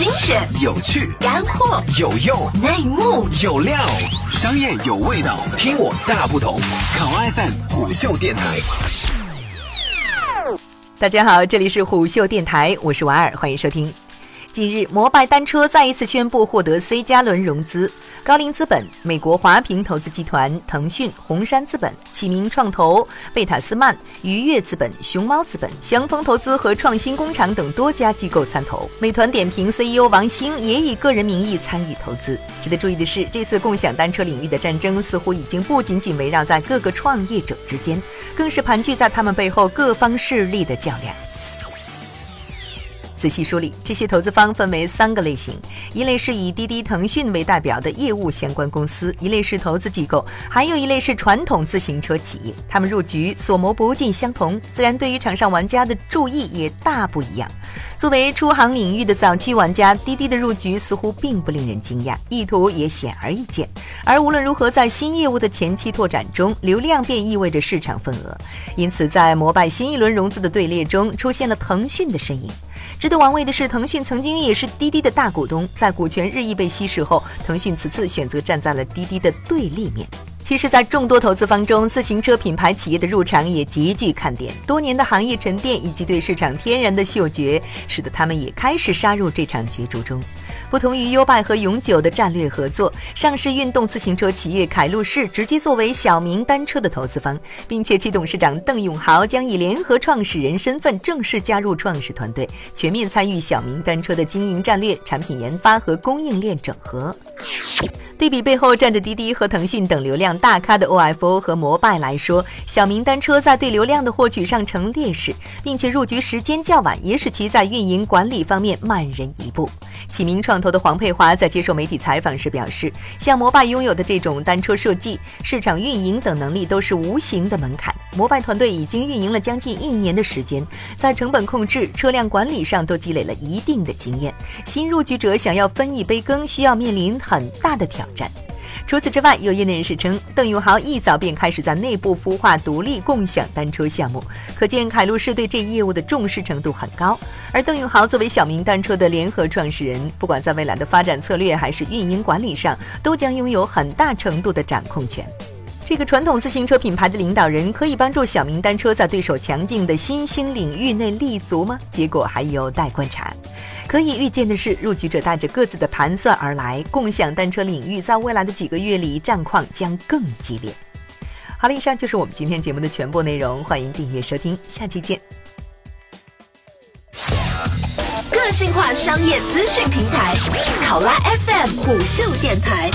精选、有趣、干货、有用、内幕、有料，商业有味道，听我大不同。考 FM 虎嗅电台。大家好，这里是虎嗅电台，我是婉儿，欢迎收听。近日，摩拜单车再一次宣布获得 C 加轮融资，高瓴资本、美国华平投资集团、腾讯、红杉资本、启明创投、贝塔斯曼、愉悦资本、熊猫资本、祥丰投资和创新工厂等多家机构参投。美团点评 CEO 王兴也以个人名义参与投资。值得注意的是，这次共享单车领域的战争似乎已经不仅仅围绕在各个创业者之间，更是盘踞在他们背后各方势力的较量。仔细梳理，这些投资方分为三个类型：一类是以滴滴、腾讯为代表的业务相关公司；一类是投资机构；还有一类是传统自行车企业。他们入局所谋不尽相同，自然对于场上玩家的注意也大不一样。作为出行领域的早期玩家，滴滴的入局似乎并不令人惊讶，意图也显而易见。而无论如何，在新业务的前期拓展中，流量便意味着市场份额。因此，在摩拜新一轮融资的队列中，出现了腾讯的身影。值得玩味的是，腾讯曾经也是滴滴的大股东，在股权日益被稀释后，腾讯此次选择站在了滴滴的对立面。其实，在众多投资方中，自行车品牌企业的入场也极具看点。多年的行业沉淀以及对市场天然的嗅觉，使得他们也开始杀入这场角逐中。不同于优拜和永久的战略合作，上市运动自行车企业凯路士直接作为小明单车的投资方，并且其董事长邓永豪将以联合创始人身份正式加入创始团队，全面参与小明单车的经营战略、产品研发和供应链整合。对比背后站着滴滴和腾讯等流量大咖的 OFO 和摩拜来说，小明单车在对流量的获取上成劣势，并且入局时间较晚，也使其在运营管理方面慢人一步。启明创头的黄佩华在接受媒体采访时表示，像摩拜拥有的这种单车设计、市场运营等能力都是无形的门槛。摩拜团队已经运营了将近一年的时间，在成本控制、车辆管理上都积累了一定的经验。新入局者想要分一杯羹，需要面临很大的挑战。除此之外，有业内人士称，邓永豪一早便开始在内部孵化独立共享单车项目，可见凯路士对这业务的重视程度很高。而邓永豪作为小明单车的联合创始人，不管在未来的发展策略还是运营管理上，都将拥有很大程度的掌控权。这个传统自行车品牌的领导人可以帮助小明单车在对手强劲的新兴领域内立足吗？结果还有待观察。可以预见的是，入局者带着各自的盘算而来，共享单车领域在未来的几个月里战况将更激烈。好了，以上就是我们今天节目的全部内容，欢迎订阅收听，下期见。个性化商业资讯平台，考拉 FM 虎嗅电台。